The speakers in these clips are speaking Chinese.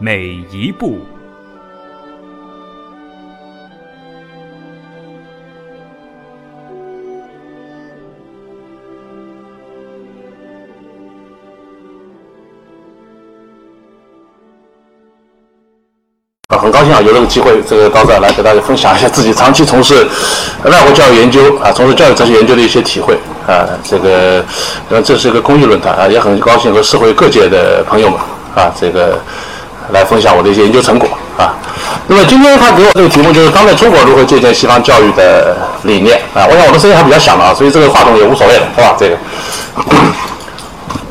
每一步。啊，很高兴啊，有这个机会，这个到这儿来给大家分享一下自己长期从事外国教育研究啊，从事教育哲学研究的一些体会啊。这个，呃，这是一个公益论坛啊，也很高兴和社会各界的朋友们啊，这个来分享我的一些研究成果啊。那么今天他给我这个题目就是当代中国如何借鉴西方教育的理念啊。我想我的声音还比较响啊，所以这个话筒也无所谓了，是吧？这个。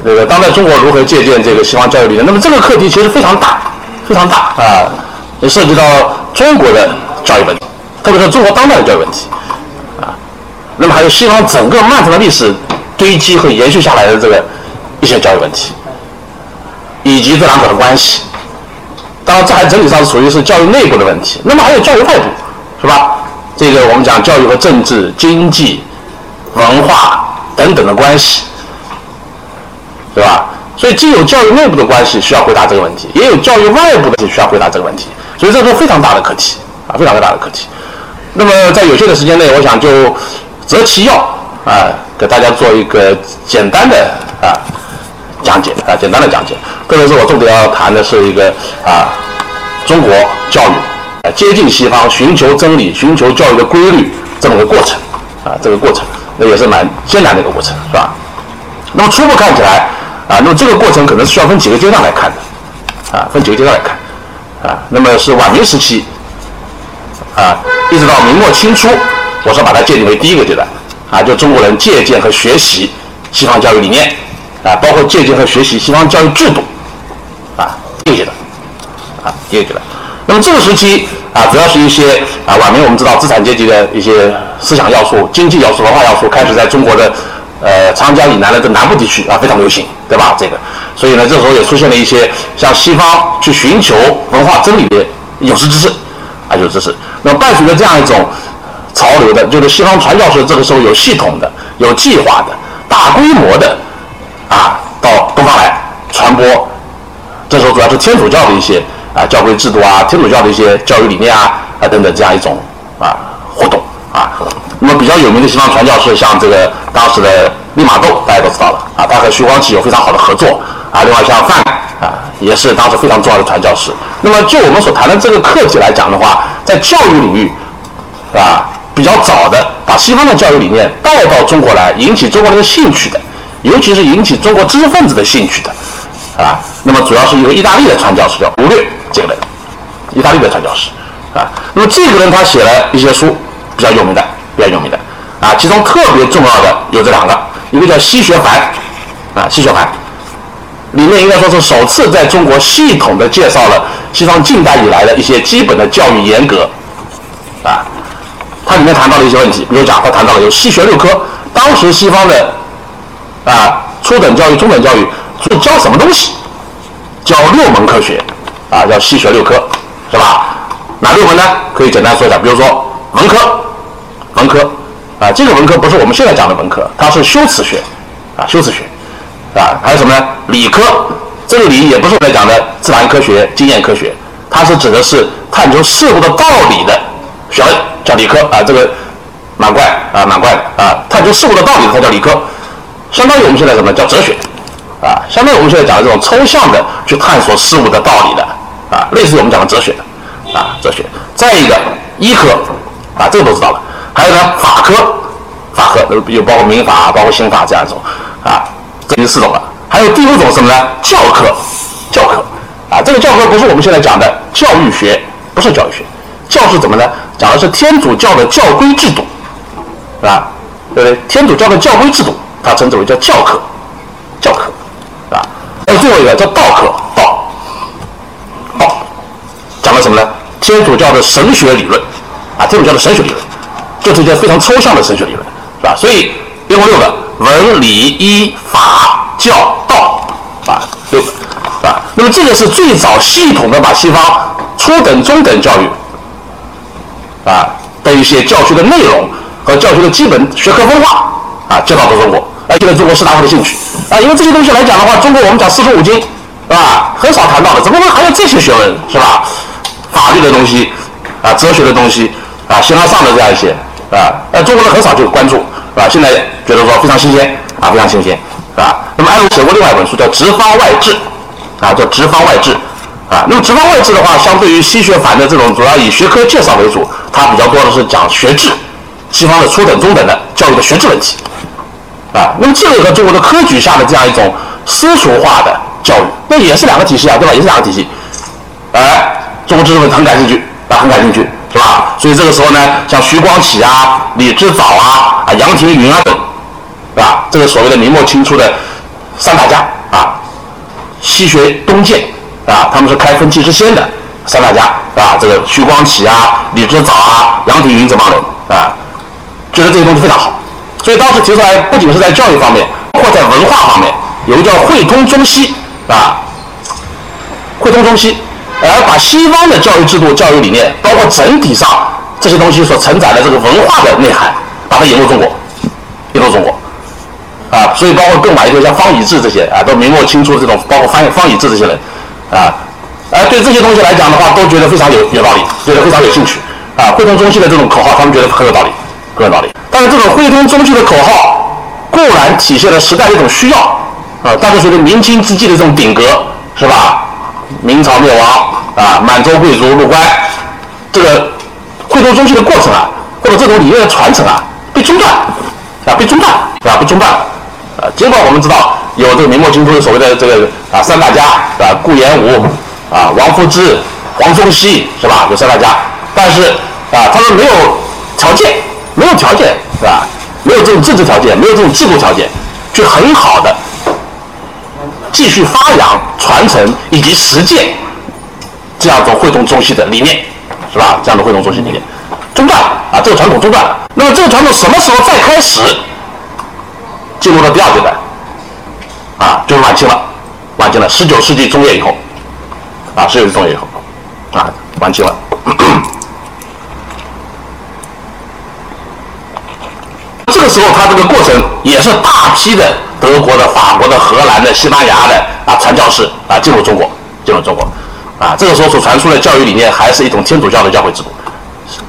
这个当代中国如何借鉴这个西方教育理念？那么这个课题其实非常大，非常大啊。也涉及到中国的教育问题，特别是中国当代的教育问题，啊，那么还有西方整个漫长的历史堆积和延续下来的这个一些教育问题，以及这两者的关系。当然，这还整体上是属于是教育内部的问题。那么还有教育外部，是吧？这个我们讲教育和政治、经济、文化等等的关系，对吧？所以既有教育内部的关系需要回答这个问题，也有教育外部的需要回答这个问题。所以这是非常大的课题啊，非常大的课题。那么在有限的时间内，我想就择其要啊，给大家做一个简单的啊讲解啊，简单的讲解。特别是我重点要谈的是一个啊，中国教育啊接近西方、寻求真理、寻求教育的规律这么个过程啊，这个过程那也是蛮艰难的一个过程，是吧？那么初步看起来啊，那么这个过程可能是需要分几个阶段来看的啊，分几个阶段来看。啊，那么是晚明时期，啊，一直到明末清初，我说把它界定为第一个阶段，啊，就中国人借鉴和学习西方教育理念，啊，包括借鉴和学习西方教育制度，啊，第一个阶段，啊，第一个阶段。那么这个时期啊，主要是一些啊，晚明我们知道资产阶级的一些思想要素、经济要素、文化要素开始在中国的呃长江以南的这南部地区啊非常流行，对吧？这个。所以呢，这时候也出现了一些向西方去寻求文化真理的有识之士，啊，有知识。那么伴随着这样一种潮流的，就是西方传教士这个时候有系统的、有计划的、大规模的啊，到东方来传播。这时候主要是天主教的一些啊教规制度啊，天主教的一些教育理念啊啊等等这样一种啊活动啊。那么比较有名的西方传教士，像这个当时的利玛窦，大家都知道了啊，他和徐光启有非常好的合作。啊，另外像范啊，也是当时非常重要的传教士。那么就我们所谈的这个课题来讲的话，在教育领域，啊，比较早的把西方的教育理念带到中国来，引起中国人的兴趣的，尤其是引起中国知识分子的兴趣的，啊，那么主要是一个意大利的传教士叫吴略这个人，意大利的传教士，啊，那么这个人他写了一些书比较有名的，比较有名的，啊，其中特别重要的有这两个，一个叫《西学函》，啊，《西学函》。里面应该说是首次在中国系统的介绍了西方近代以来的一些基本的教育严格，啊，它里面谈到了一些问题，比如讲，他谈到了有西学六科，当时西方的啊初等教育、中等教育所以教什么东西？教六门科学，啊，叫西学六科，是吧？哪六门呢？可以简单说一下，比如说文科，文科，啊，这个文科不是我们现在讲的文科，它是修辞学，啊，修辞学。啊，还有什么呢？理科，这个理也不是我们讲的自然科学、经验科学，它是指的是探究事物的道理的学问，叫理科啊。这个蛮怪啊，蛮怪的啊。探究事物的道理才叫理科，相当于我们现在什么叫哲学啊？相当于我们现在讲的这种抽象的去探索事物的道理的啊，类似于我们讲的哲学的啊，哲学。再一个医科啊，这个都知道了。还有呢，法科，法科有包括民法、包括刑法这样一种啊。这第四种了，还有第五种什么呢？教科，教科，啊，这个教科不是我们现在讲的教育学，不是教育学，教是怎么呢？讲的是天主教的教规制度，是吧？对不对？天主教的教规制度，它称之为叫教科，教科，还有最后一个叫道科，道，道讲，了什么呢？天主教的神学理论，啊，天主教的神学理论，这是一件非常抽象的神学理论，是吧？所以一共六个：文、理、医、法、教、道，啊，六个，是吧？那么这个是最早系统的把西方初等、中等教育，啊的一些教学的内容和教学的基本学科分化，啊，介绍到中国，而且呢，中国士大夫的兴趣，啊，因为这些东西来讲的话，中国我们讲四书五经，是吧？很少谈到的，怎么会还有这些学问，是吧？法律的东西，啊，哲学的东西，啊，形而上的这样一些，啊，呃，中国人很少就关注，是吧？现在觉得说非常新鲜，啊，非常新鲜，是吧？那么，艾伦写过另外一本书叫《直方外治》，啊，叫《直方外治》，啊，那么直方外治的话，相对于西学反的这种主要以学科介绍为主，它比较多的是讲学制，西方的初等、中等的教育的学制问题，啊，那么这个和中国的科举下的这样一种私塾化的教育，那也是两个体系啊，对吧？也是两个体系，哎。中国知识分子很感兴趣啊，很感兴趣，是吧？所以这个时候呢，像徐光启啊、李之藻啊、啊杨廷云啊等，是吧？这个所谓的明末清初的三大家啊，西学东渐啊，他们是开分歧之先的三大家，啊？这个徐光启啊、李之藻啊、杨廷云这帮人啊，觉得这些东西非常好，所以当时提出来，不仅是在教育方面，包括在文化方面，有个叫汇通中西啊，汇通中西。而把西方的教育制度、教育理念，包括整体上这些东西所承载的这个文化的内涵，把它引入中国，引入中国，啊，所以包括更晚一些像方以智这些啊，都明末清初这种，包括方方以智这些人，啊，而对这些东西来讲的话，都觉得非常有有道理，觉得非常有兴趣，啊，汇通中西的这种口号，他们觉得很有道理，很有道理。但是这种汇通中西的口号，固然体现了时代的一种需要，啊，但是随着明清之际的这种顶格，是吧？明朝灭亡啊，满洲贵族入关，这个汇通中西的过程啊，或者这种理念的传承啊，被中断啊，被中断是吧？被中断啊。尽管我们知道有这个明末清初的所谓的这个啊三大家是吧？顾炎武啊、王夫之、黄宗羲是吧？有三大家，但是啊，他们没有条件，没有条件是吧？没有这种政治条件，没有这种制度条件，去很好的。继续发扬、传承以及实践这样一种汇通中西的理念，是吧？这样的汇通中西理念中断啊，这个传统中断。那么这个传统什么时候再开始进入了第二阶段？啊，就是晚清了，晚清了，十九世纪中叶以后，啊，十九世纪中叶以后，啊，晚清了。这个时候，他这个过程也是大批的。德国的、法国的、荷兰的、西班牙的啊传教士啊进入中国，进入中国，啊这个时候所传出的教育理念还是一种天主教的教会制度，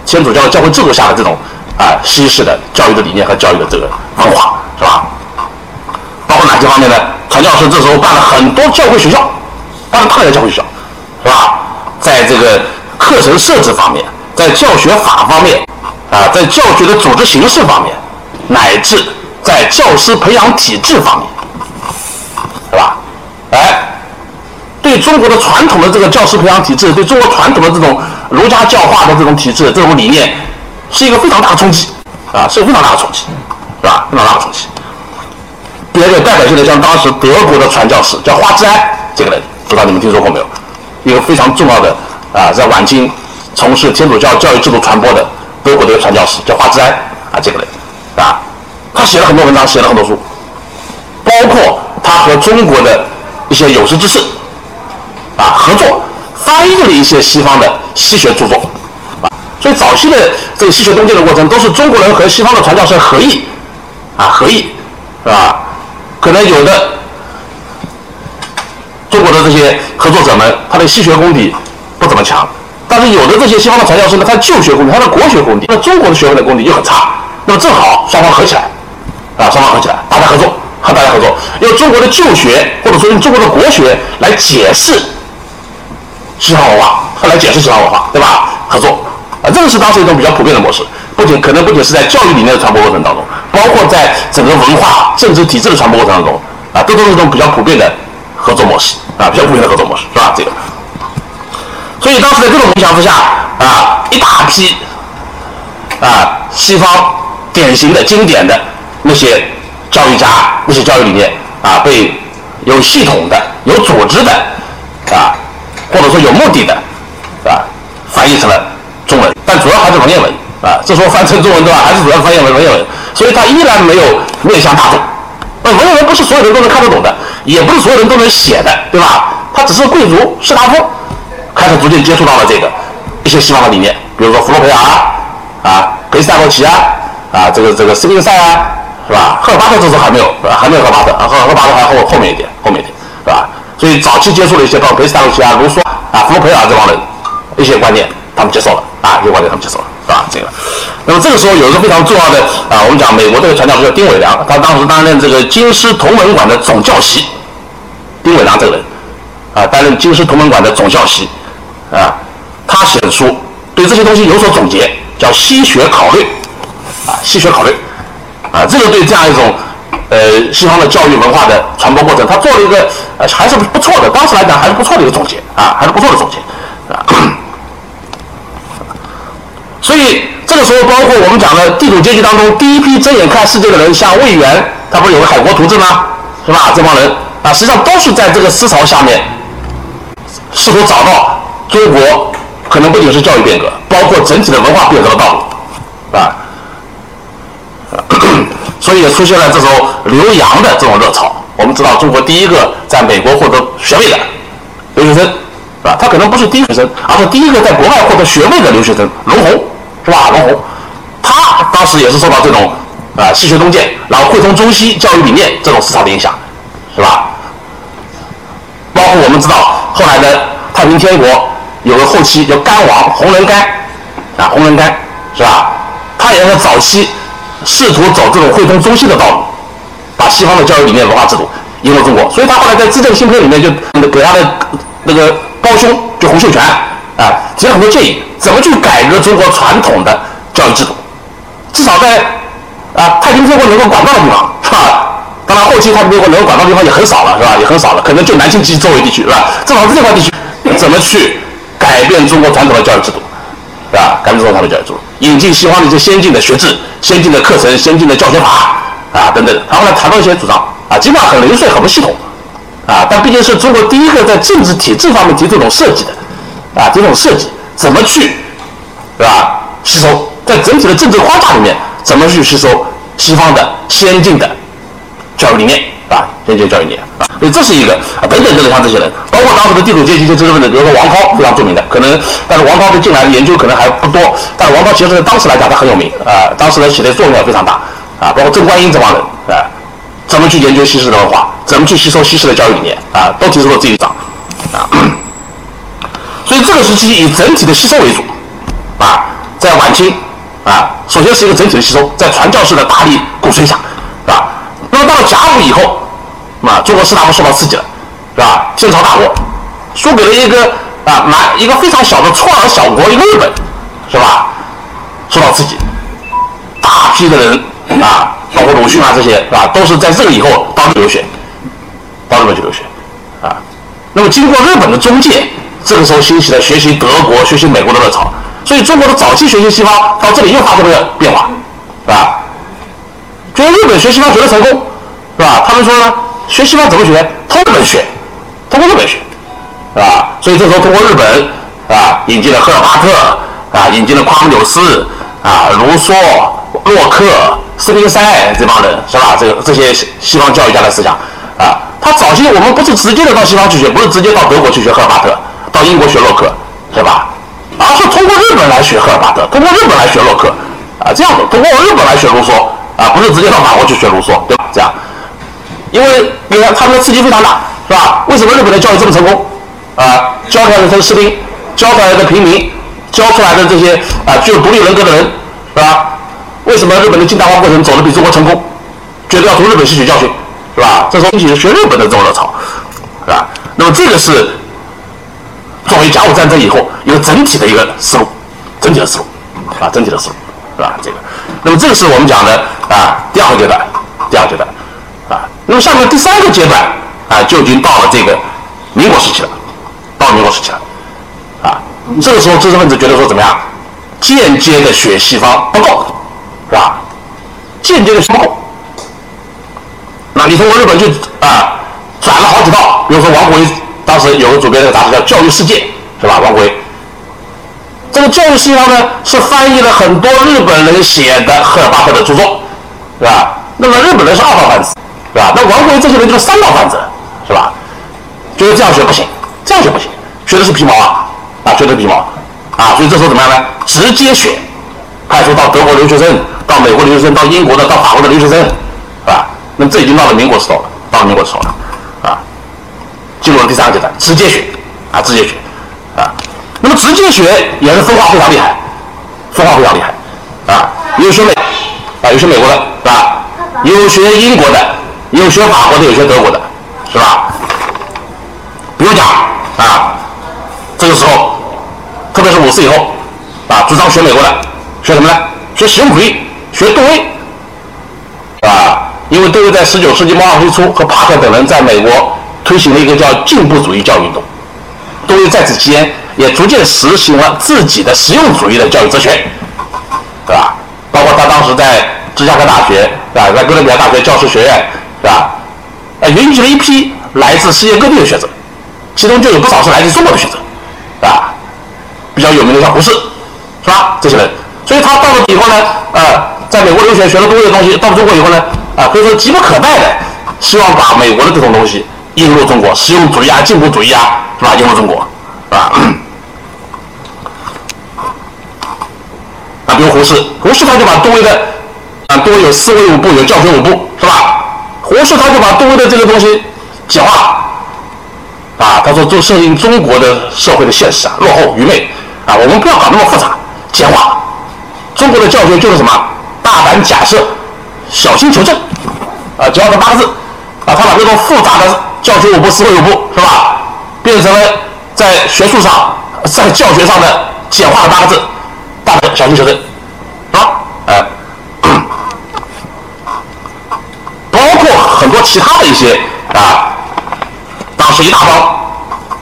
天主教的教会制度下的这种啊西式的教育的理念和教育的这个文化是吧？包括哪些方面呢？传教士这时候办了很多教会学校，办了大量教会学校，是吧？在这个课程设置方面，在教学法方面，啊在教学的组织形式方面，乃至。在教师培养体制方面，是吧？哎，对中国的传统的这个教师培养体制，对中国传统的这种儒家教化的这种体制、这种理念，是一个非常大的冲击啊，是非常大的冲击，是吧？非常大的冲击。比较有代表性的，像当时德国的传教士叫花之安这个人，不知道你们听说过没有？一个非常重要的啊，在晚清从事天主教教育制度传播的德国的一个传教士叫花之安啊，这个人啊。他写了很多文章，写了很多书，包括他和中国的一些有识之士啊合作，翻译了一些西方的西学著作啊。所以早期的这个西学东渐的过程，都是中国人和西方的传教士合译啊合译，是吧？可能有的中国的这些合作者们，他的西学功底不怎么强，但是有的这些西方的传教士呢，他旧学功底，他的国学功底，那中国的学问的功底又很差，那么正好双方合起来。啊，双方合起来，大家合作，和大家合作，用中国的旧学或者说用中国的国学来解释西方文化，来解释西方文化，对吧？合作，啊，这个是当时一种比较普遍的模式。不仅可能不仅是在教育理念的传播过程当中，包括在整个文化政治体制的传播过程当中，啊，这都是一种比较普遍的合作模式，啊，比较普遍的合作模式，是吧？这个，所以当时在这种影响之下，啊，一大批啊西方典型的经典的。那些教育家，那些教育理念啊，被有系统的、有组织的啊，或者说有目的的啊，翻译成了中文，但主要还是文言文啊。这时候翻成中文对吧？还是主要翻译为文言文，所以它依然没有面向大众。那文言文不是所有人都能看得懂的，也不是所有人都能写的，对吧？它只是贵族士大夫开始逐渐接触到了这个一些西方的理念，比如说弗洛培尔啊、裴斯泰罗奇啊、啊这个这个斯宾塞啊，是吧？赫尔巴特这时还没有，还没有赫尔巴特啊，赫赫尔巴特还后后面一点，后面一点，是吧？所以早期接触了一些，包括裴斯泰罗奇啊、卢梭啊、弗洛培尔这帮人一些观念，他们接受了啊，一些观念他们接受了，是吧？这个，那么这个时候有一个非常重要的啊，我们讲美国这个传教士叫丁伟良，他当时担任这个京师同文馆的总教习，丁伟良这个人。啊，担任京师同文馆的总教习，啊，他写的书对这些东西有所总结，叫《西学考虑》，啊，《细学考虑》，啊，这个对这样一种呃西方的教育文化的传播过程，他做了一个还是不错的，当时来讲还是不错的一个总结，啊，还是不错的总结，啊，所以这个时候，包括我们讲的地主阶级当中第一批睁眼看世界的人，像魏源，他不是有个海国图志吗？是吧？这帮人啊，实际上都是在这个思潮下面。试图找到中国可能不仅是教育变革，包括整体的文化变革的道路，啊，所以也出现了这种留洋的这种热潮。我们知道，中国第一个在美国获得学位的留学生，是吧？他可能不是第一学生，而是第一个在国外获得学位的留学生，龙红，是吧？龙红，他当时也是受到这种啊西学东渐，然后汇通中西教育理念这种思潮的影响，是吧？包括我们知道。后来的太平天国有个后期叫干王洪仁干，啊，洪仁干是吧？他也是早期试图走这种汇通中西的道路，把西方的教育理念、文化制度引入中国。所以他后来在《资政新篇》里面就给他的那个胞兄就洪秀全啊提了很多建议，怎么去改革中国传统的教育制度，至少在啊太平天国能够管到的地方，是吧？当然，后期他如果能够管到的地方也很少了，是吧？也很少了，可能就南京及周围地区，是吧？正好是这块地区，怎么去改变中国传统的教育制度，是吧？改变中国传统教育制度，引进西方的一些先进的学制、先进的课程、先进的教学法啊等等。然后呢谈到一些主张啊，尽管很零碎、很不系统啊，但毕竟是中国第一个在政治体制方面提这种设计的啊，这种设计怎么去，是吧？吸收在整体的政治框架里面怎么去吸收西方的先进的。教育理念啊，先进教育理念啊，所以这是一个啊，等等等等，像这些人，包括当时的地主阶级就知识分子，比如说王涛非常著名的，可能但是王涛的进来的研究可能还不多，但是王涛其实在当时来讲他很有名啊，当时的写的作用也非常大啊，包括郑观音这帮人啊，怎么去研究西式的文化，怎么去吸收西式的教育理念啊，都提出了自己的啊，所以这个时期以整体的吸收为主啊，在晚清啊，首先是一个整体的吸收，在传教士的大力鼓吹下。那么到了甲午以后，啊，中国士大夫受到刺激了，是吧？天朝大国输给了一个啊，蛮一个非常小的错儿小国，一个日本，是吧？受到刺激，大批的人啊，包括鲁迅啊这些，是吧？都是在这个以后到日本留学，到日本去留学，啊。那么经过日本的中介，这个时候兴起了学习德国、学习美国的热潮，所以中国的早期学习西方到这里又发生了变化，是吧？学西方学的成功，是吧？他们说呢，学西方怎么学？通过日本学，通过日本学，是吧？所以这时候通过日本，啊，引进了赫尔巴特，啊，引进了夸姆纽斯，啊，卢梭、洛克、斯宾塞这帮人，是吧？这个这些西方教育家的思想，啊，他早期我们不是直接的到西方去学，不是直接到德国去学赫尔巴特，到英国学洛克，是吧？而是通过日本来学赫尔巴特，通过日本来学洛克，啊，这样的，通过日本来学卢梭。啊，不是直接到法国去学卢梭，对吧？这样，因为你看他们的刺激非常大，是吧？为什么日本的教育这么成功？啊，教出来的这些士兵，教出来的平民，教出来的这些啊具有独立人格的人，是吧？为什么日本的近代化过程走得比中国成功？觉得要从日本吸取教训，是吧？这时候引起学日本的这种热潮，是吧？那么这个是作为甲午战争以后一个整体的一个思路，整体的思路，啊，整体的思路，是吧？这个。那么这个是我们讲的啊，第二个阶段，第二个阶段，啊，那么下面第三个阶段啊，就已经到了这个民国时期了，到民国时期了，啊，这个时候知识分子觉得说怎么样，间接的学西方不够，是吧？间接的学不够，那你通过日本去啊，转了好几道，比如说王国维当时有个主编的杂志叫《教育世界》，是吧？王国维。这个教育实际上呢是翻译了很多日本人写的赫尔巴赫的著作，是吧？那么日本人是二道贩子，是吧？那王国维这些人就是三道贩子，是吧？觉得这样学不行，这样学不行，学的是皮毛啊，啊，学的皮毛，啊，所以这时候怎么样呢？直接选，派出到德国留学生，到美国留学生，到英国的，到法国的留学生，是吧？那么这已经到了民国时候了，到了民国时候了，啊，进入了第三个阶段，直接学，啊，直接学，啊，那么直接学也是分化非常厉害，分化非常厉害，啊，有学美，啊，有学美国的，是吧？有学英国的，有学法国的，有学德国的，是吧？不用讲啊，这个时候，特别是五四以后，啊，主张学美国的，学什么呢？学实用主义，学杜威，啊，因为杜威在十九世纪末二十初和帕克等人在美国推行了一个叫进步主义教育运动，杜威在此期间也逐渐实行了自己的实用主义的教育哲学，对吧？包括他当时在芝加哥大学，是吧？在哥伦比亚大学教师学院，是吧？呃，云集了一批来自世界各地的学者。其中就有不少是来自中国的学者，啊，比较有名的像胡适，是吧？这些人，所以他到了以后呢，呃，在美国留学学了多的东西，到了中国以后呢，啊，可以说急不可待的，希望把美国的这种东西引入中国，实用主义啊、进步主义啊，是吧？引入中国，啊，啊，比如胡适，胡适他就把杜威的，啊，杜威有思维五部，有教学五部，是吧？胡适他就把杜威的这个东西简化。啊，他说，就适应中国的社会的现实啊，落后愚昧啊，我们不要搞那么复杂，简化。中国的教学就是什么？大胆假设，小心求证，啊，简化成八个字，啊，他把这种复杂的教学五部、思维五部，是吧，变成了在学术上、在教学上的简化的八个字，大胆小心求证，啊，哎，包括很多其他的一些啊。当时一大帮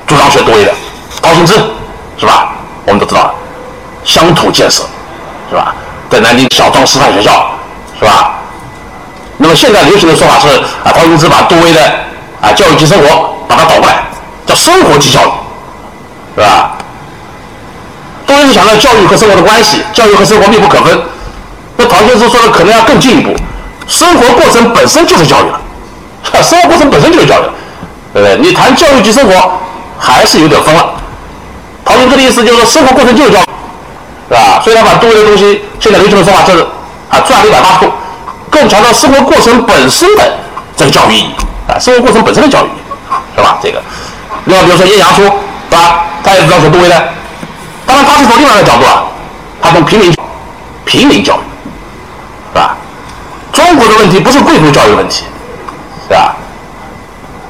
主张学多一点，高兴之，是吧？我们都知道，乡土建设，是吧？在南京小庄师范学校，是吧？那么现在流行的说法是啊，陶行知把杜威的啊教育及生活把它倒过来，叫生活及教育，是吧？杜威是强调教育和生活的关系，教育和生活密不可分。那陶先生说的可能要更进一步，生活过程本身就是教育了，啊 生活过程本身就是教育。对不对？你谈教育及生活，还是有点疯了。陶行知的意思就是说，生活过程就是教育，是吧？所以他把杜威的东西，现在流行的说法就是啊，转了一百八十度，更强调生活过程本身的这个教育意义啊，生活过程本身的教育意义，是吧？这个，另外比如说阴阳初，是吧？他也知道说杜威的，当然他是从另外一个角度啊，他从平民平民教育，是吧？中国的问题不是贵族教育问题，是吧？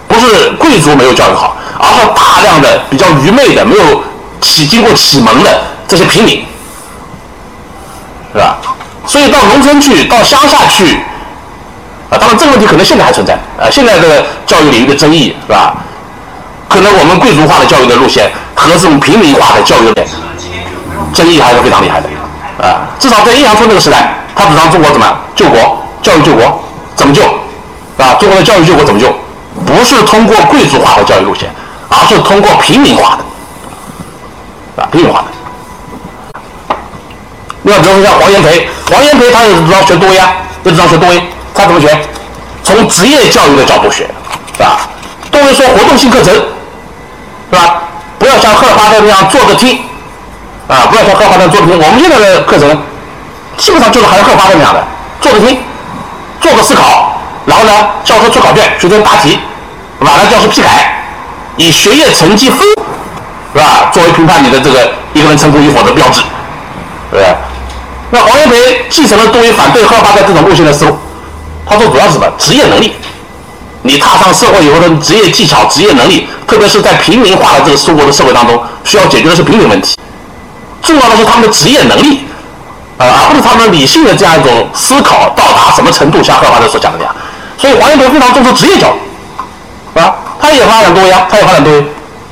不是贵族没有教育好，而是大量的比较愚昧的、没有启经过启蒙的这些平民，是吧？所以到农村去，到乡下去，啊，当然这个问题可能现在还存在，啊，现在的教育领域的争议，是吧？可能我们贵族化的教育的路线和这种平民化的教育的争议还是非常厉害的，啊，至少在阴阳春那个时代，他主张中国怎么救国，教育救国，怎么救，啊，中国的教育救国怎么救？不是通过贵族化的教育路线，而是通过平民化的，啊，平民化的。另外，比如说像黄炎培，黄炎培他也主张学多呀，也主张学多维，他怎么学？从职业教育的角度学，是吧？多维说活动性课程，是吧？不要像赫尔巴特那样坐着听，啊，不要像赫尔巴特坐着听。我们现在的课程基本上就是还是赫尔巴特那样的，坐着听，做个思考。然后呢，教师出考卷，学生答题，晚上教师批改，以学业成绩分，是吧？作为评判你的这个一个人成功与否的标志，对不对？那黄炎培继承了杜威反对赫尔巴特这种路线的思路，他说主要是什么？职业能力，你踏上社会以后的职业技巧、职业能力，特别是在平民化的这个中国的社会当中，需要解决的是平民问题，重要的是他们的职业能力，啊，而不是他们理性的这样一种思考到达什么程度，像赫尔巴特所讲的那样。所以黄炎培非常重视职业教育，是吧？他也发展多呀，他也发展多元，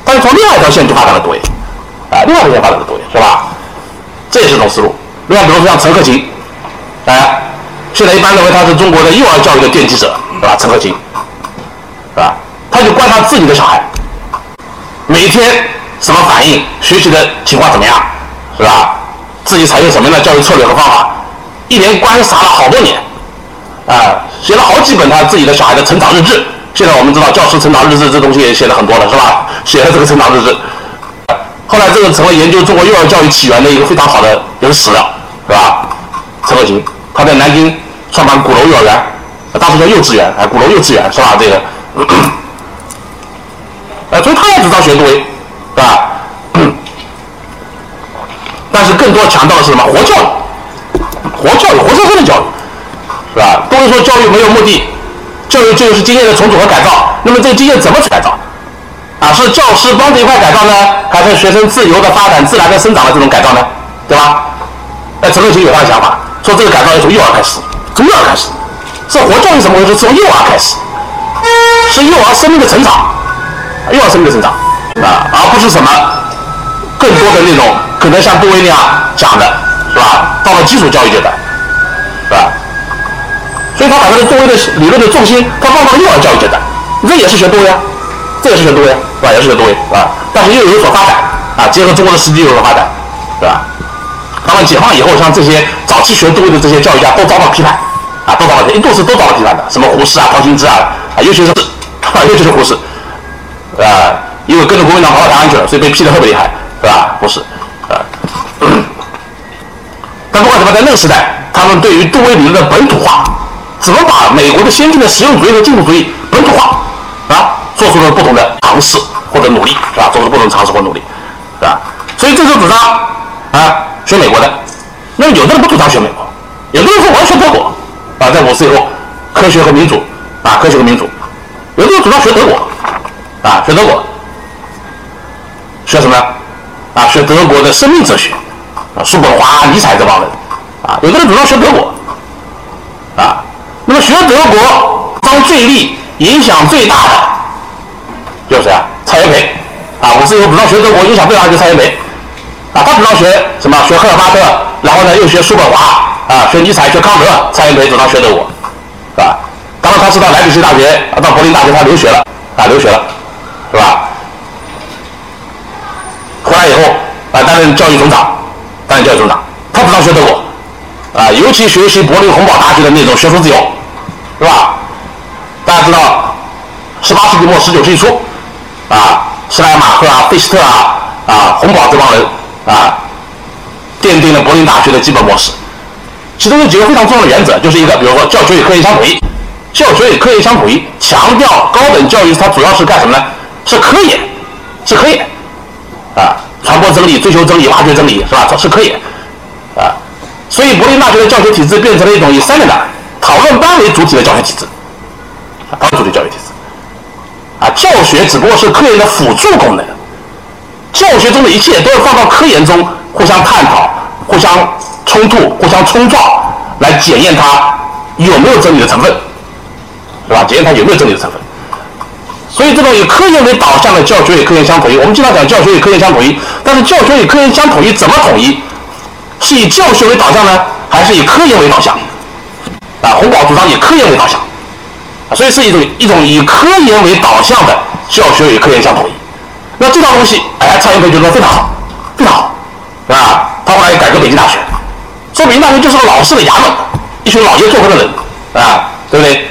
但是从另外一条线就发展了多元，啊，另外一条线发展了多元，是吧？这也是一种思路。另外，比如说像陈克勤，哎，现在一般认为他是中国的幼儿教育的奠基者，是吧？陈克勤，就观察自己的小孩，每天什么反应，学习的情况怎么样，是吧？自己采用什么样的教育策略和方法，一连观察了好多年，啊，写了好几本他自己的小孩的成长日志。现在我们知道教师成长日志这东西也写了很多了，是吧？写了这个成长日志，后来这个成了研究中国幼儿教育起源的一个非常好的一个史料，是吧？陈可辛他在南京创办鼓楼幼儿园，当时叫幼稚园，哎，鼓楼幼稚园是吧？这个，呃，所以他也主张学多，是吧？但是更多强调的是什么？活教育，活教育，活生生的教育，是吧？多维说教育没有目的，教育就是经验的重组和改造。那么这个经验怎么去改造？啊，是教师帮着一块改造呢，还是学生自由的发展、自然的生长的这种改造呢？对吧？那陈可辛有他的想法，说这个改造要从幼儿开始，从幼儿开始。这活教育什么回事？从幼儿开始，是幼儿生命的成长，幼儿生命的成长啊，而不是什么更多的那种。可能像杜威那样讲的，是吧？到了基础教育阶段，是吧？所以他把这个杜威的理论的重心，他放到了幼儿教育阶段，这也是学杜威啊，这也是学杜威，是吧？也是学杜威，是吧？但是又有所发展啊，结合中国的实际有所发展，是吧？当然解放以后，像这些早期学杜威的这些教育家都遭到批判，啊，都遭到一度是都遭到批判的，什么胡适啊、陶行知啊，啊，尤其是啊，尤其是胡适，啊，因为跟着国民党跑到台湾去了，所以被批的特别厉害，是吧？不是，啊。但不管怎么，在那个时代，他们对于杜威理论的本土化，怎么把美国的先进的实用主义和进步主义本土化啊，做出了不同的尝试或者努力，是吧？做出不同的尝试或努力，是吧？所以这就主张啊，学美国的。那有的人不主张学美国，有的人说我要学德国啊，在五四以后，科学和民主啊，科学和民主，有的人主张学德国啊，学德国，学什么？啊，学德国的生命哲学，啊，叔本华、尼采这帮人，啊，有的人主张学德国，啊，那么学德国，当最力、影响最大的就是谁啊？蔡元培，啊，我是有主张学德国，影响最大的就是蔡元培，啊，他主张学什么？学赫尔巴特，然后呢又学叔本华，啊，学尼采、学康德，蔡元培主张学德国，是吧？当然他是到莱比锡大学，啊，到柏林大学他留学了，啊，留学了，是吧？回来以后啊，担任教育总长，担任教育总长，他主张学德国，啊，尤其学习柏林洪堡大学的那种学术自由，是吧？大家知道，十八世纪末十九世纪初，啊，施莱马赫啊、费希特啊、啊洪堡这帮人啊，奠定了柏林大学的基本模式。其中有几个非常重要的原则，就是一个，比如说教学与科研相统一，教学与科研相统一，强调高等教育它主要是干什么呢？是科研，是科研。啊，传播真理、追求真理、挖掘真理，是吧？这是可以，啊，所以柏林大学的教学体制变成了一种以三联的讨论班为主体的教学体制，啊，班主体教学体制，啊，教学只不过是科研的辅助功能，教学中的一切都要放到科研中互相探讨、互相冲突、互相冲撞，来检验它有没有真理的成分，是吧？检验它有没有真理的成分。所以，这种以科研为导向的教学与科研相统一，我们经常讲教学与科研相统一，但是教学与科研相统一怎么统一？是以教学为导向呢，还是以科研为导向？啊，洪堡主张以科研为导向，所以是一种一种以科研为导向的教学与科研相统一。那这套东西，哎，蔡元培觉得非常好，非常好，是吧？他后来改革北京大学，说北京大学就是个老式的衙门，一群老爷做官的人，啊，对不对？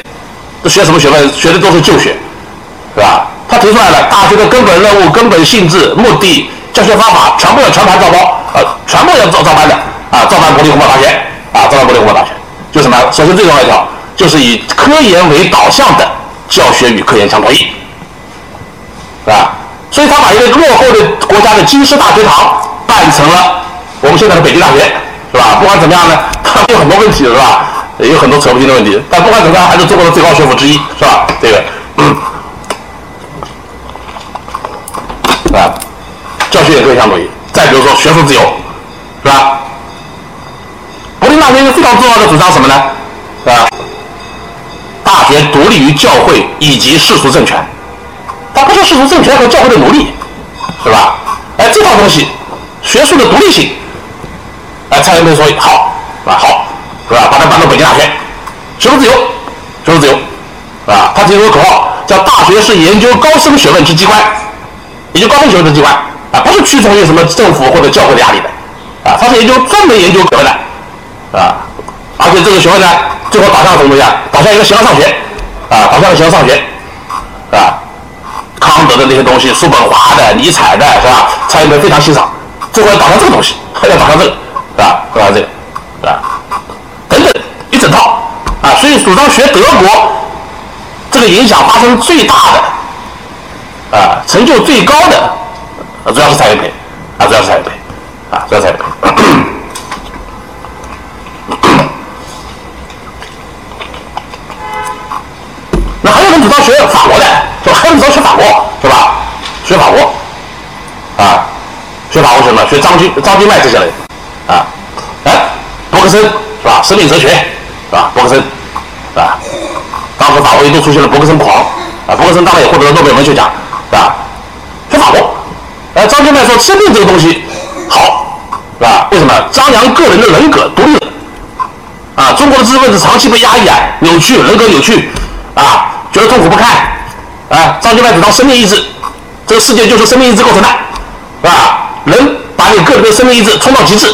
都学什么学问？学的都是旧学。是吧？他提出来了，大学的根本任务、根本性质、目的、教学方法，全部要全盘照包，呃，全部要照照搬的，啊，照搬国立洪堡大学，啊，照搬国立洪堡大学，就什么？首先最重要一条，就是以科研为导向的教学与科研相统一，是吧？所以他把一个落后的国家的京师大学堂办成了我们现在的北京大学，是吧？不管怎么样呢，它有很多问题，是吧？有很多扯不清的问题，但不管怎么样，还是中国的最高学府之一，是吧？这个，嗯。啊，再比如说学术自由，是吧？柏林大学一个非常重要的主张什么呢？啊，大学独立于教会以及世俗政权，它不是世俗政权和教会的奴隶，是吧？哎，这套东西，学术的独立性，哎，蔡元培说好，啊好，是吧？把它搬到北京大学，学术自由，学术自由，啊？他提出口号叫“大学是研究高深学问之机关”。也就高深学问的机关啊，不是屈从于什么政府或者教会的压力的，啊，他是研究专门研究学问的，啊，而且这个学问呢，最后导向什么东西啊？导向一个形而上学，啊，导向一个形而上学，啊，康德的那些东西，叔本华的、尼采的，是吧？蔡英文非常欣赏，最后要导向这个东西，要导向这个，是吧？导向这个，是吧？等等一整套，啊，所以主张学德国，这个影响发生最大的，啊，成就最高的，啊主要是蔡元培，啊，主要是蔡元培，啊，主要是蔡元培。那还有人主张学法国的，是吧？还有人主张学法国，是吧？学法国，啊，学法国什么？学张君、张君迈这些人，啊，哎，伯克森是吧？生命哲学是吧？伯克森，是吧？当时法国一度出现了伯克森狂，啊，伯克森当然也获得了诺贝尔文学奖，是吧？学法国，哎，张君迈说生命这个东西好，是吧？为什么？张扬个人的人格独立，啊，中国的知识分子长期被压抑啊，扭曲，人格扭曲，啊，觉得痛苦不堪，啊，张君迈主张生命意志，这个世界就是生命意志构成的，是吧？人把你个人的生命意志冲到极致，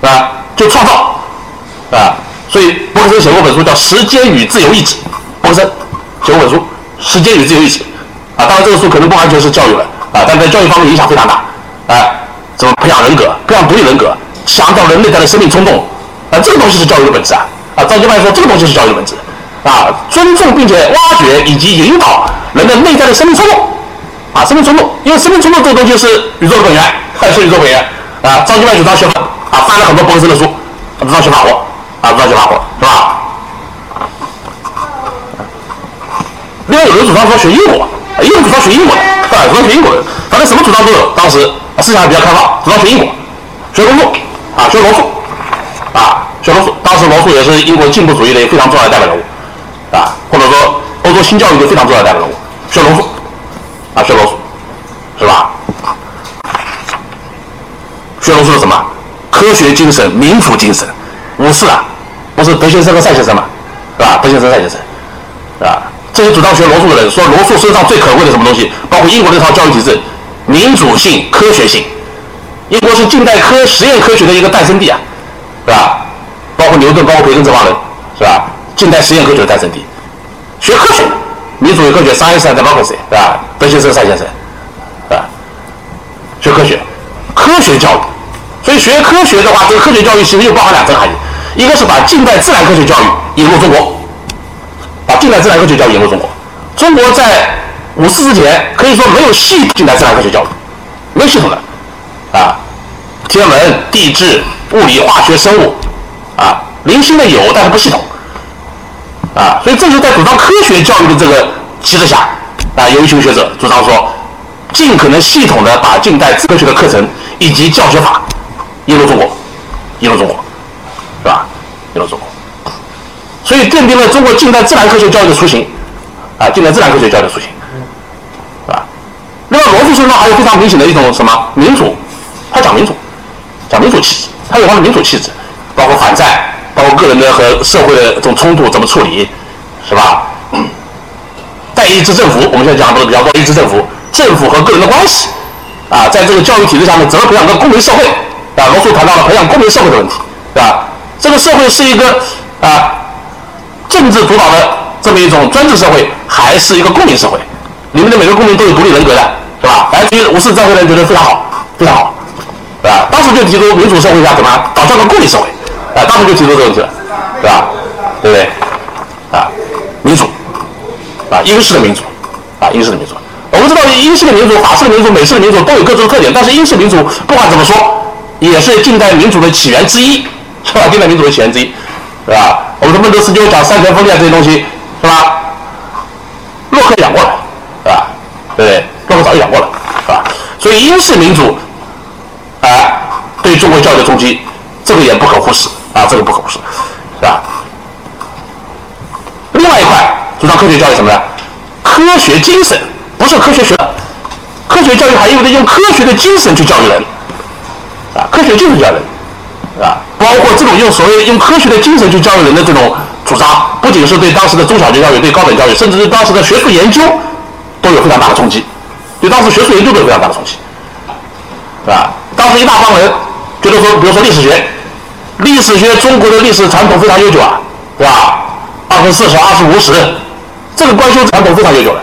啊，就创造，啊，所以博克森写过本书叫《时间与自由意志》，博克森写过本书《时间与自由意志》，啊，当然这个书可能不完全是教育了，啊，但在教育方面影响非常大，啊，怎么培养人格，培养独立人格，强调人内在的生命冲动，啊，这个东西是教育的本质啊，啊，张君迈说这个东西是教育本质，啊，尊重并且挖掘以及引导人的内在的生命冲动，啊，生命冲动，因为生命冲动这个东西是宇宙的本源，是宇宙本源，啊，张君迈主张学法，啊，翻了很多博士的书，主张学法国，啊，主张学法国，是吧？另外有人主张说学英国，也有人主张学英国的，啊，主张学英国的，反正什么主张都有。当时啊思想比较开放，主张学英国，学罗素，啊，学罗素，啊，学罗素。当时罗素也是英国进步主义的非常重要的代表人物，啊，或者说欧洲新教育的非常重要的代表人物，学罗素，啊，学罗素，是吧？学罗素的什么？科学精神、民主精神，五四啊，不是德先生和赛先生嘛，是吧？德先生、赛先生，是吧？这些主张学罗素的人说，罗素身上最可贵的什么东西？包括英国这套教育体制，民主性、科学性。英国是近代科实验科学的一个诞生地啊，是吧？包括牛顿、包括培根这帮人，是吧？近代实验科学的诞生地，学科学，民主与科学 （science and democracy），是吧？德先生、赛先生，是吧？学科学，科学教育。所以学科学的话，这个科学教育其实又包含两层含义，一个是把近代自然科学教育引入中国。把近代自然科学教育引入中国。中国在五四之前可以说没有系统近代自然科学教育，没有系统的啊，天文、地质、物理、化学、生物啊，零星的有，但是不系统啊。所以这就是在主张科学教育的这个旗帜下啊，有一群学者主张说，尽可能系统的把近代科学的课程以及教学法引入中国，引入中国，是吧？引入中国。所以奠定了中国近代自然科学教育的雏形，啊，近代自然科学教育的雏形，是吧？那么罗素身上还有非常明显的一种什么民主，他讲民主，讲民主气质，他有他的民主气质，包括反战，包括个人的和社会的这种冲突怎么处理，是吧？代议制政府，我们现在讲的比较多，代议制政府，政府和个人的关系，啊，在这个教育体制下面怎么培养个公民社会，啊，罗素谈到了培养公民社会的问题，是吧？这个社会是一个啊。政治主导的这么一种专制社会，还是一个公民社会，里面的每个公民都有独立人格的，是吧？来自于五四战后的人觉得非常好，非常好，是吧？当时就提出民主社会下怎么导向个公民社会，啊，当时就提出这个问题了，是吧？对不对？啊，民主，啊，英式的民主，啊，英式的民主。我们知道英式的民主、法式的民主、美式的民主都有各自的特点，但是英式民主不管怎么说，也是近代民主的起源之一，是吧？近代民主的起源之一，是吧？我们的孟德斯鸠讲三权分立这些东西，是吧？洛克讲过了，是吧？对不对？洛克早就讲过了，是吧？所以英式民主，啊，对中国教育的冲击，这个也不可忽视啊，这个不可忽视，是吧？另外一块主张科学教育什么呢？科学精神不是科学学，科学教育还意味着用科学的精神去教育人，啊，科学精神教育人。啊，包括这种用所谓用科学的精神去教育人的这种主张，不仅是对当时的中小学教育、对高等教育，甚至是当时的学术研究，都有非常大的冲击。对当时学术研究都有非常大的冲击，是吧？当时一大帮人觉得说，比如说历史学，历史学中国的历史传统非常悠久啊，是吧？二分四十，二十五史，这个官修传统非常悠久了，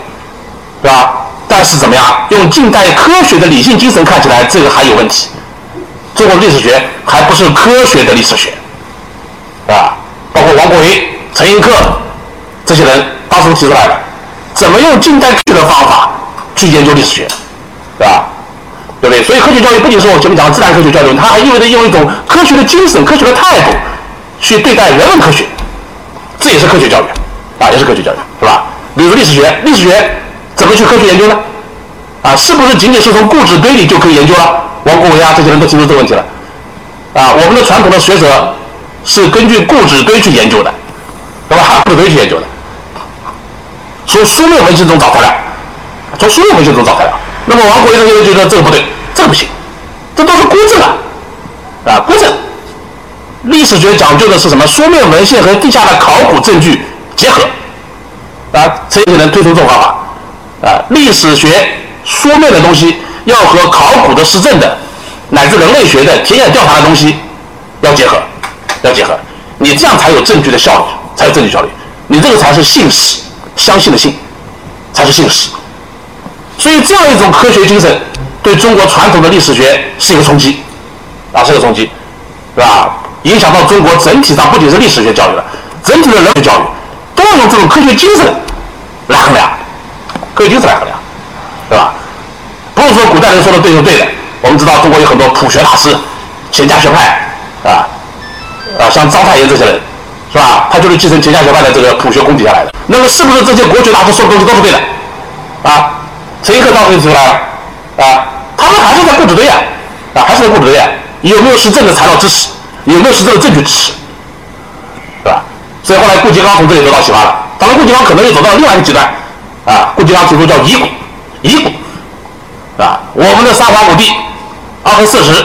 对吧？但是怎么样？用近代科学的理性精神看起来，这个还有问题。中国历史学还不是科学的历史学，啊，包括王国维、陈寅恪这些人当时提出来的，怎么用近代科学的方法去研究历史学，对吧？对不对？所以科学教育不仅是我前面讲的自然科学教育，它还意味着用一种科学的精神、科学的态度去对待人文科学，这也是科学教育，啊，也是科学教育，是吧？比如历史学，历史学怎么去科学研究呢？啊，是不是仅仅是从故纸堆里就可以研究了？王国维啊，这些人都提出这个问题了。啊，我们的传统的学者是根据故纸堆去研究的，对吧？故纸堆去研究的，从书面文献中找材料，从书面文献中找材料。那么王国维这些人觉得这个不对，这个不行，这都是孤证啊，啊，孤证。历史学讲究的是什么？书面文献和地下的考古证据结合。啊，这些人推出这种方法，啊，历史学书面的东西要和考古的实证的，乃至人类学的田野调查的东西要结合，要结合，你这样才有证据的效率，才有证据效率，你这个才是信史，相信的信，才是信史。所以这样一种科学精神对中国传统的历史学是一个冲击，啊，是个冲击，是吧？影响到中国整体上不仅是历史学教育了，整体的人文教育都要用这种科学精神来衡量，科学精神来衡量，对吧？不是说古代人说的对就对的。我们知道中国有很多朴学大师、钱家学派，啊，啊，像章太炎这些人，是吧？他就是继承钱家学派的这个朴学功底下来的。那么是不是这些国学大师说的东西都是对的？啊？陈寅恪当时就出来了，啊，他们还是在故纸堆啊，啊，还是在故纸堆啊，有没有实证的材料支持？有没有实证的证据支持？是吧？所以后来顾颉刚从这里得到启发了，当然顾颉刚可能又走到另外一个极端，啊，顾颉刚提出叫遗骨，遗骨，啊，我们的三皇五帝，二分四十，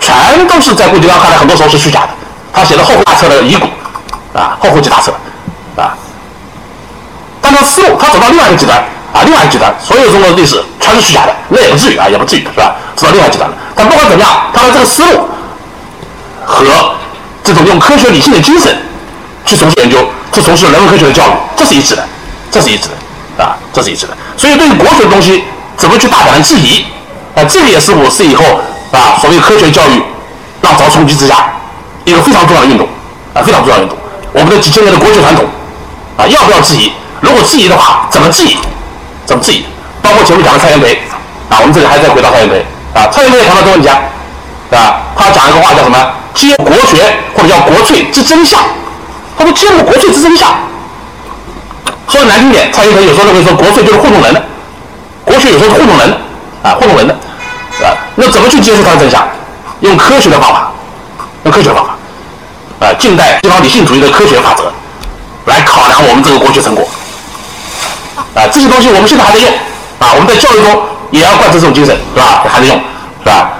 全都是在顾颉刚看来很多时候是虚假的，他写的《后大策》的遗骨，啊，《后会稽大策》，啊，但他思路他走到另外一个极端。啊，另外一个极端，所有中国的历史全是虚假的，那也不至于啊，也不至于，是吧？走到另外一个极端了。但不管怎么样，他的这个思路和这种用科学理性的精神去从事研究，去从事人文科学的教育，这是一致的，这是一致的，啊，这是一致的。所以对于国学的东西，怎么去大胆的质疑？啊，这个也是五四以后啊，所谓科学教育浪潮冲击之下一个非常重要的运动，啊，非常重要的运动。我们的几千年的国学传统，啊，要不要质疑？如果质疑的话，怎么质疑？怎么质疑？包括前面讲的蔡元培，啊，我们这里还在回答蔡元培，啊，蔡元培也谈到这个问题啊，啊，他讲一个话叫什么？揭国学或者叫国粹之真相。他说揭露国粹之真相。说难听点，蔡元培有时候认为说国粹就是糊弄人的，国学有时候糊弄人，啊，糊弄人的，啊，那怎么去揭示它的真相？用科学的方法，用科学方法，啊，近代西方理性主义的科学法则来考量我们这个国学成果。啊，这些东西我们现在还在用，啊，我们在教育中也要贯彻这种精神，是吧？还在用，是吧？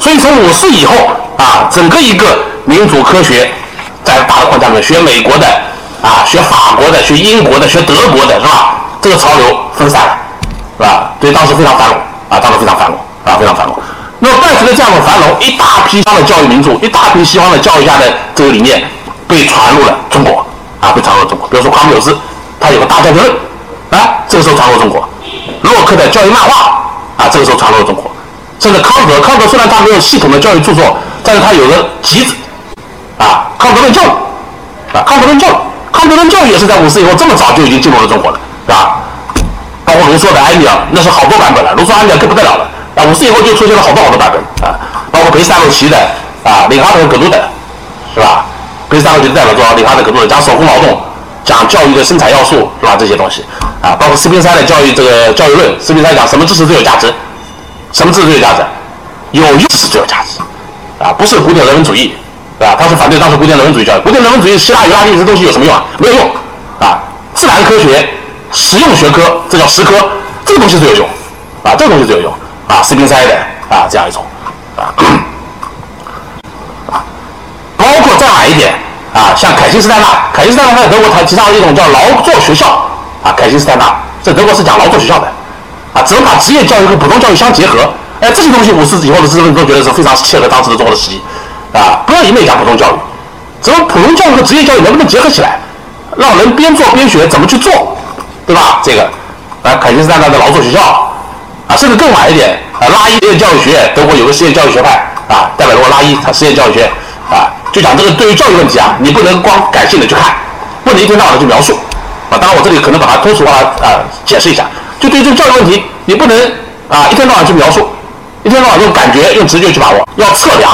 所以从五四以后，啊，整个一个民主科学在大的框架里面，学美国的，啊，学法国的，学英国的，学德国的，是吧？这个潮流分散了，是吧？所以当时非常繁荣，啊，当时非常繁荣，啊，非常繁荣。那么伴随着这样的繁荣，一大批西方的教育名著，一大批西方的教育家的这个理念被传入了中国，啊，被传入了中国。比如说夸缪斯，他有个大教学论。啊，这个时候传入中国，洛克的教育漫画啊，这个时候传入了中国，甚至康德，康德虽然他没有系统的教育著作，但是他有个集子，啊，康德论教育，啊，康德论教育，康德论教育也是在五四以后这么早就已经进入了中国了，是吧？包括卢梭的《埃米尔》，那是好多版本了，卢梭《埃米尔》更不得了了，啊，五四以后就出现了好多好多版本啊，包括贝塞罗奇的啊，理哈德·葛杜的，是吧？贝塞罗奇的代表作，理哈德·葛杜的讲手工劳动。讲教育的生产要素是吧？这些东西啊，包括斯宾塞的教育这个教育论。斯宾塞讲什么知识最有价值？什么知识最有价值？有用知识最有价值啊！不是古典人文主义，是吧？他是反对当时古典人文主义教育。古典人文主义，希腊、犹大利这东西有什么用啊？没有用啊！自然科学、实用学科，这叫实科，这个东西最有用啊！这个东西最有用啊！斯宾塞的啊，这样一种啊啊，包括再晚一点。啊，像凯西斯坦纳，凯西斯坦纳在德国，他提倡一种叫劳作学校。啊，凯西斯坦纳在德国是讲劳作学校的。啊，怎么把职业教育和普通教育相结合？哎，这些东西五四以后的知识分子都觉得是非常切合当时的中国的实际，啊，不要一昧讲普通教育，怎么普通教育和职业教育能不能结合起来，让人边做边学怎么去做，对吧？这个，啊，凯吉斯坦的劳作学校，啊，甚至更晚一点，啊，拉伊实验教育学院，德国有个实验教育学派，啊，代表罗拉伊，他实验教育学院，啊，就讲这个对于教育问题啊，你不能光感性的去看，不能一天到晚的去描述，啊，当然我这里可能把它通俗化啊解释一下，就对于这个教育问题，你不能啊一天到晚去描述。一天到晚用感觉、用直觉去把握，要测量，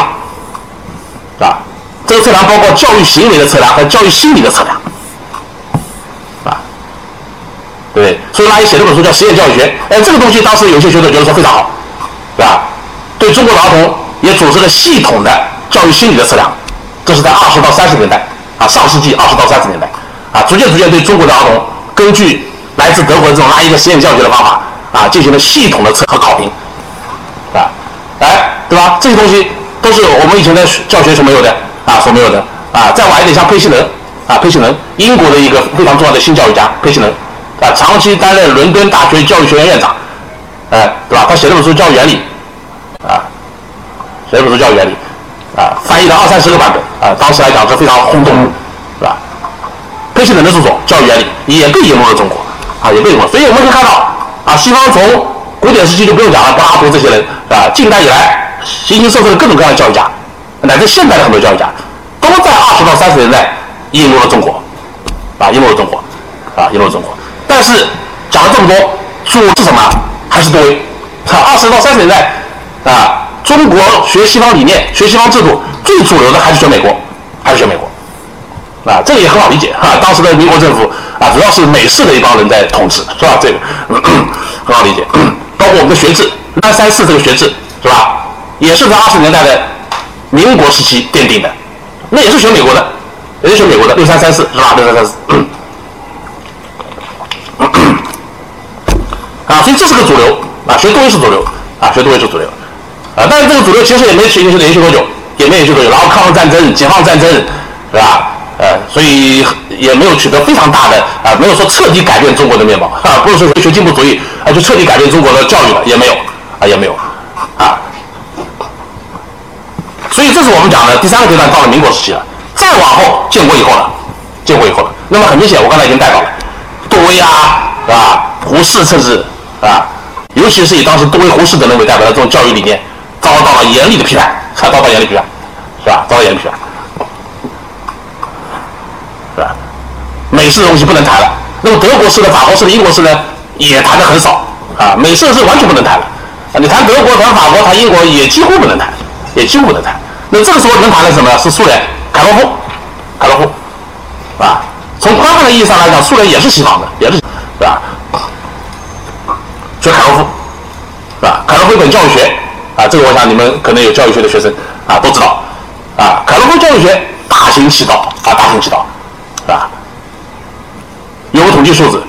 啊，这个测量包括教育行为的测量和教育心理的测量，啊，对？所以拉伊写这本书叫《实验教育学》，哎，这个东西当时有些学者觉得说非常好，对吧？对中国的儿童也组织了系统的教育心理的测量，这是在二十到三十年代，啊，上世纪二十到三十年代，啊，逐渐逐渐对中国的儿童，根据来自德国的这种拉伊的实验教育的方法，啊，进行了系统的测和考评。啊，哎，对吧？这些东西都是我们以前的教学所没有的啊，所没有的啊。再晚一点，像佩西能啊，佩西能，英国的一个非常重要的新教育家，佩西能啊，长期担任伦敦大学教育学院院长，哎，对吧？他写这本书《教育原理》啊，写这本书《教育原理》啊，翻译了二三十个版本啊，当时来讲是非常轰动，是吧？佩西能的著作《教育原理》也被引入了中国啊，也被引入，所以我们可以看到啊，西方从古典时期就不用讲了，柏拉图这些人啊，近代以来形形色色的各种各样的教育家，乃至现代的很多教育家，都在二十到三十年代引入了中国，啊，引入了中国，啊，引入了中国。但是讲了这么多，主是什么？还是多维。二十到三十年代啊，中国学西方理念、学西方制度，最主流的还是学美国，还是学美国。啊，这个也很好理解哈。当时的民国政府啊，主要是美式的一帮人在统治，是吧？这个 很好理解。包括我们的学制，三三四这个学制是吧？也是在二十年代的民国时期奠定的，那也是学美国的，也是学美国的六三三四是吧？六三三四。啊，所以这是个主流啊，学多维是主流啊，学多维是主流啊。但是这个主流其实也没持续延续多久，也没延续多久。然后抗日战争、解放战争是吧？呃，所以也没有取得非常大的啊，没有说彻底改变中国的面貌啊，不是说学进步主义啊就彻底改变中国的教育了，也没有啊，也没有啊。所以这是我们讲的第三个阶段，到了民国时期了。再往后，建国以后了，建国以后了。那么很明显，我刚才已经带到了，杜威啊，是吧？胡适甚至啊，尤其是以当时杜威、胡适等人为代表的这种教育理念，遭到了严厉的批判，遭到严厉批判，是吧？遭到严厉批判。是吧？美式的东西不能谈了。那么德国式的、法国式的、英国式呢，也谈的很少啊。美式是完全不能谈了啊。你谈德国、谈法国、谈英国，也几乎不能谈，也几乎不能谈。那这个时候能谈的什么呢？是苏联，卡洛夫，卡洛夫，啊。从宽泛的意义上来讲，苏联也是西方的，也是，是吧？学凯洛夫，是吧？凯洛夫一本教育学啊，这个我想你们可能有教育学的学生啊都知道啊。凯洛夫教育学大行其道啊，大行其道。是吧？有个统计数字，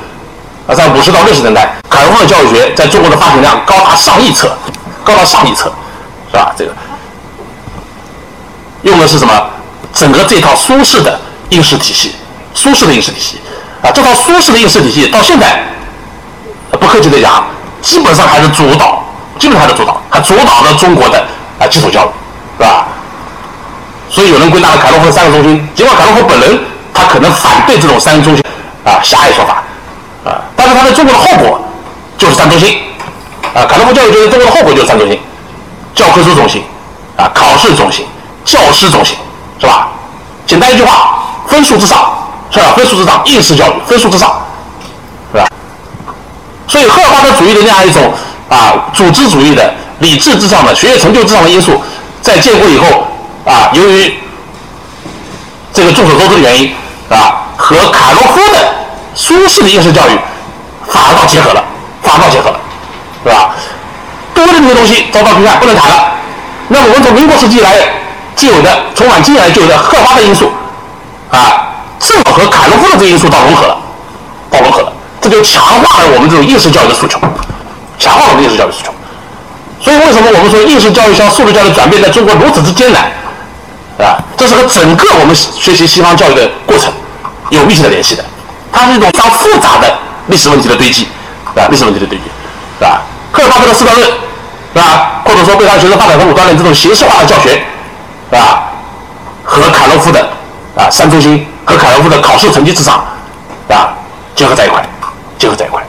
啊，在五十到六十年代，凯洛夫的教育学在中国的发行量高达上亿册，高达上亿册，是吧？这个用的是什么？整个这套苏式的应试体系，苏式的应试体系，啊，这套苏式的应试体系到现在，不客气的讲，基本上还是主导，基本上还是主导，还主导了中国的啊基础教育，是吧？所以有人归纳了凯洛夫的三个中心，尽管凯洛夫本人。他可能反对这种三个中心啊狭隘说法啊，但是他在中国的后果就是三中心啊。凯洛夫教育就是中国的后果就是三中心：教科书中心啊，考试中心，教师中心，是吧？简单一句话，分数之上，是吧？分数之上，应试教育，分数之上，是吧？所以赫尔巴特主义的那样一种啊组织主义的理智之上的学业成就之上的因素，在建国以后啊，由于这个众所周知的原因。啊，和卡洛夫的苏式的应试教育反而倒结合了，反而倒结合了，是吧？多的那些东西遭到批判，不能谈了。那么我们从民国时期来既有的，从晚近来就有的赫巴的因素，啊，这因素到融合了，到融合了，这就强化了我们这种应试教育的诉求，强化了我们应试教育诉求。所以为什么我们说应试教育向素质教育转变在中国如此之艰难？啊，这是和整个我们学习西方教育的过程有密切的联系的，它是一种非常复杂的历史问题的堆积，啊，历史问题的堆积，是吧？赫尔巴特的四段论，是吧？或者说被让学生发展和武锻炼这种形式化的教学，是吧？和卡洛夫的啊三中心和凯洛夫的考试成绩至上，啊结合在一块，结合在一块，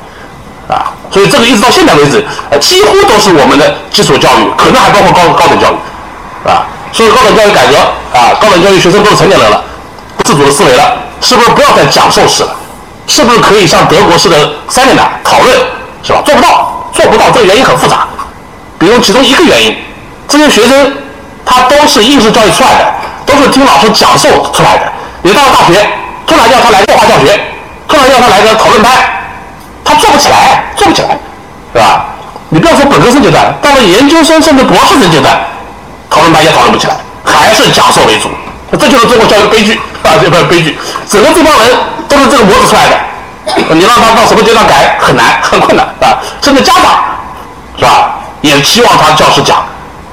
啊，所以这个一直到现在为止，呃，几乎都是我们的基础教育，可能还包括高高等教育，啊，所以高等教育改革啊，高等教育学生都是成年人了，自主的思维了，是不是不要再讲授式了？是不是可以像德国式的三年的讨论，是吧？做不到，做不到，这个原因很复杂。比如其中一个原因，这些学生他都是应试教育出来的，都是听老师讲授出来的。你到了大学，突然要他来做化教学，突然要他来个讨论班，他做不起来，做不起来，是吧？你不要说本科生阶段，到了研究生甚至博士生阶段，讨论班也讨论不起来，还是讲授为主。这就是中国教育悲剧啊！这个悲剧，整个这帮人都是这个模子出来的。你让他到什么阶段改，很难，很困难啊！甚至家长，是吧？也期望他教师讲，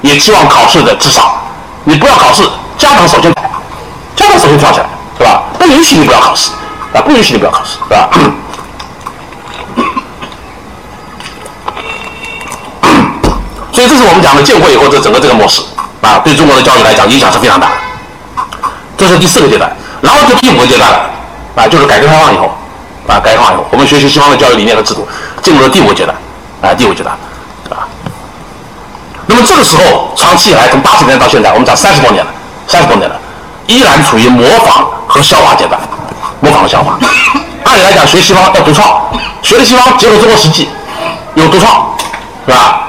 也期望考试的至少。你不要考试，家长首先，家长首先跳起来，是吧？不允许你不要考试啊！不允许你不要考试，是吧？所以这是我们讲的建国以后这整个这个模式啊，对中国的教育来讲影响是非常大的。这是第四个阶段，然后就第五个阶段了，啊，就是改革开放以后，啊，改革开放以后，我们学习西方的教育理念和制度，进入了第五个阶段，啊，第五阶段，啊，那么这个时候，长期以来，从八十年代到现在，我们讲三十多年了，三十多年了，依然处于模仿和消化阶段，模仿和消化。按理来讲，学西方要独创，学了西方结合中国实际，有独创，是吧？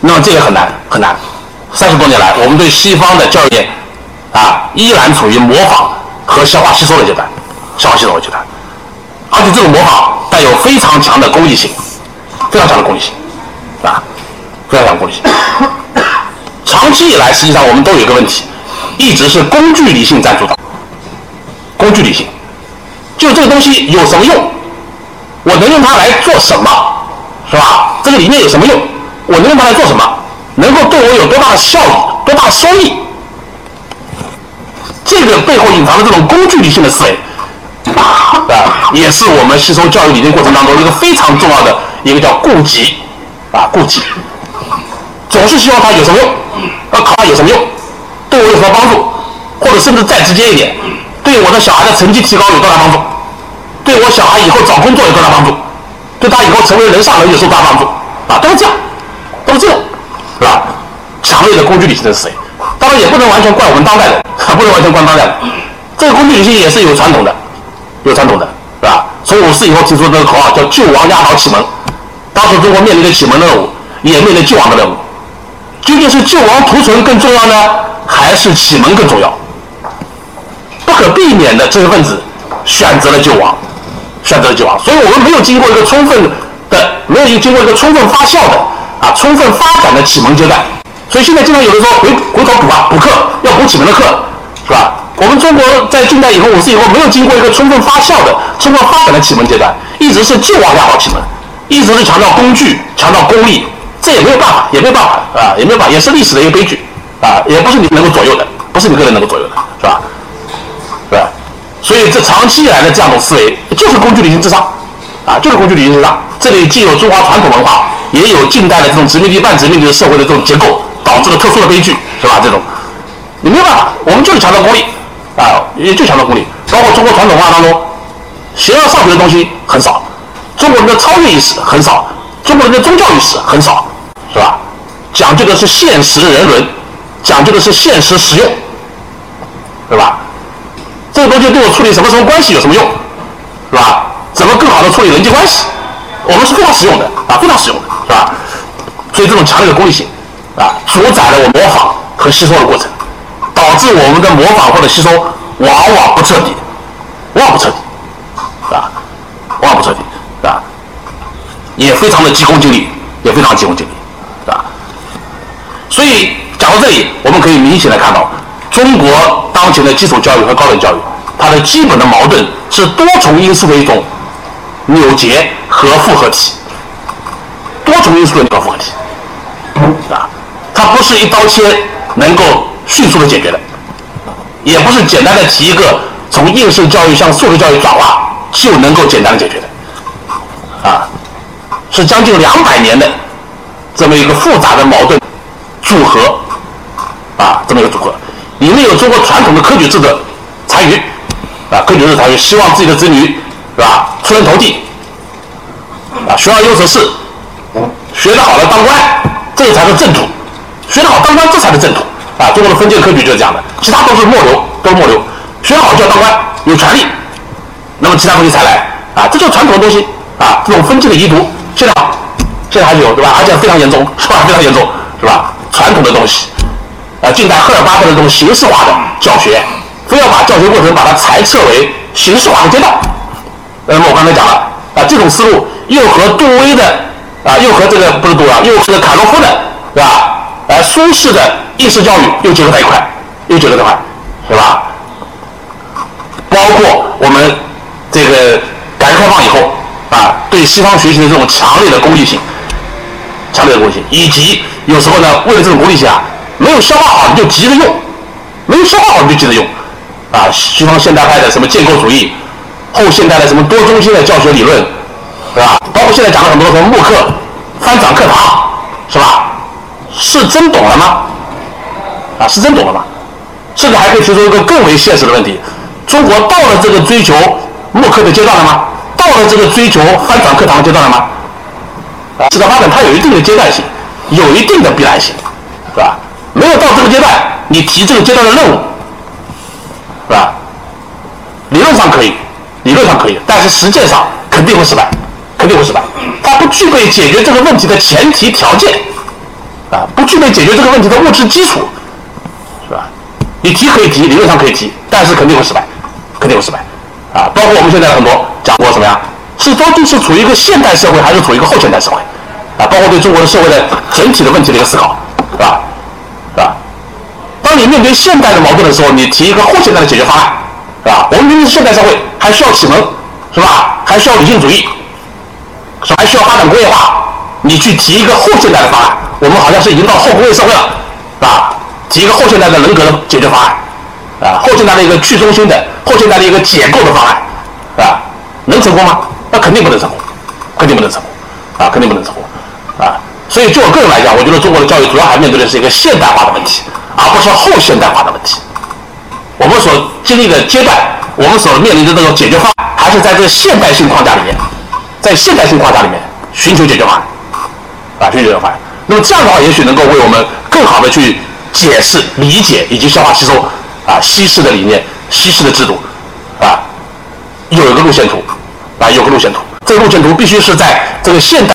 那么这也很难，很难。三十多年来，我们对西方的教育。啊，依然处于模仿和消化吸收的阶段，消化吸收的阶段，而且这种模仿带有非常强的功利性，非常强的功利性，啊，非常强的功利性。长期以来，实际上我们都有一个问题，一直是工具理性占主导。工具理性，就这个东西有什么用？我能用它来做什么？是吧？这个理念有什么用？我能用它来做什么？能够对我有多大的效益？多大收益？这个背后隐藏的这种工具理性的思维，啊，也是我们吸收教育理念过程当中一个非常重要的一个叫顾及，啊，顾及，总是希望它有什么用，要考它有什么用，对我有什么帮助，或者甚至再直接一点，对我的小孩的成绩提高有多大帮助，对我小孩以后找工作有多大帮助，对他以后成为人上人有多大帮助，啊，都是这样，都是这种，是吧？强烈的工具理性的思维。当然也不能完全怪我们当代人，不能完全怪当代人。这个工具理性也是有传统的，有传统的，是吧？从五四以后提出这个口号叫“救亡压倒启蒙”。当时中国面临着启蒙任务，也面临救亡的任务。究竟是救亡图存更重要呢，还是启蒙更重要？不可避免的，知识分子选择了救亡，选择了救亡。所以我们没有经过一个充分的，没有经过一个充分发酵的啊，充分发展的启蒙阶段。所以现在经常有人说回回头补啊，补课要补启蒙的课，是吧？我们中国在近代以后五四以后没有经过一个充分发酵的、充分发展的启蒙阶段，一直是旧往压倒启蒙，一直是强调工具、强调功利，这也没有办法，也没有办法啊，也没有办法，也是历史的一个悲剧啊，也不是你能够左右的，不是你个人能够左右的，是吧？所以这长期以来的这样的思维就是工具理性至上啊，就是工具理性至上。这里既有中华传统文化，也有近代的这种殖民地半殖民地的社会的这种结构。导致了特殊的悲剧，是吧？这种你没有办法，我们就是强调功利啊，也就强调功利。包括中国传统文化当中，形而上学的东西很少，中国人的超越意识很少，中国人的宗教意识很少，是吧？讲究的是现实人伦，讲究的是现实实用，对吧？这个东西对我处理什么什么关系有什么用，是吧？怎么更好的处理人际关系，我们是非常实用的啊，非常实用的，是吧？所以这种强烈的功利性。啊，主宰了我模仿和吸收的过程，导致我们的模仿或者吸收往往不彻底，往往不彻底，啊，往往不彻底，啊，也非常的急功近利，也非常急功近利，啊，所以讲到这里，我们可以明显的看到，中国当前的基础教育和高等教育，它的基本的矛盾是多重因素的一种扭结和复合体，多重因素的一个复合体，啊。它不是一刀切能够迅速的解决的，也不是简单的提一个从应试教育向素质教育转化就能够简单的解决的，啊，是将近两百年的这么一个复杂的矛盾组合。啊，这么一个组合，里面有中国传统的科举制的残余啊，科举制残余，希望自己的子女是吧出人头地啊，学而优则仕，学得好了当官，这才是正途，学得好当官这才是正途啊！中国的封建科举就是这样的，其他都是末流，都是末流，学好就要当官，有权利，那么其他东西才来啊，这就是传统的东西啊，这种封建的遗毒，现在。现在还有对吧？而且非常严重，是吧？非常严重，是吧？传统的东西，啊，近代赫尔巴特的这种形式化的教学，非要把教学过程把它裁撤为形式化的阶段。那么我刚才讲了啊，这种思路又和杜威的啊，又和这个不是杜啊，又和卡洛夫的，是吧？呃，苏式的应试教育又结合在一块，又结合在一块，对吧？包括我们这个改革开放以后啊，对西方学习的这种强烈的功利性。强烈的功利性，以及有时候呢，为了这种功利性啊，没有消化好你就急着用，没有消化好你就急着用，啊，西方现代派的什么建构主义，后现代的什么多中心的教学理论，是吧？包括现在讲了很多什么慕课、翻转课堂，是吧？是真懂了吗？啊，是真懂了吗？甚至还可以提出一个更为现实的问题：中国到了这个追求慕课的阶段了吗？到了这个追求翻转课堂的阶段了吗？啊市场发展它有一定的阶段性，有一定的必然性，是吧？没有到这个阶段，你提这个阶段的任务，是吧？理论上可以，理论上可以，但是实践上肯定会失败，肯定会失败。它不具备解决这个问题的前提条件，啊，不具备解决这个问题的物质基础，是吧？你提可以提，理论上可以提，但是肯定会失败，肯定会失败，啊！包括我们现在很多讲过什么呀？是究竟是处于一个现代社会，还是处于一个后现代社会？啊，包括对中国的社会的整体的问题的一个思考，是吧？当你面对现代的矛盾的时候，你提一个后现代的解决方案，是吧？我们明明是现代社会，还需要启蒙，是吧？还需要理性主义，是吧还需要发展工业化。你去提一个后现代的方案，我们好像是已经到后工业社会了，是吧？提一个后现代的人格的解决方案，啊，后现代的一个去中心的后现代的一个解构的方案，是吧？能成功吗？那肯定不能成功，肯定不能成功，啊，肯定不能成功，啊，所以就我个人来讲，我觉得中国的教育主要还面对的是一个现代化的问题，而不是后现代化的问题。我们所经历的阶段，我们所面临的这种解决方案，还是在这个现代性框架里面，在现代性框架里面寻求解决方案，啊，寻求解决方案。那么这样的话，也许能够为我们更好的去解释、理解以及消化吸收啊西式的理念、西式的制度，啊，有一个路线图。啊，有个路线图，这个路线图必须是在这个现代。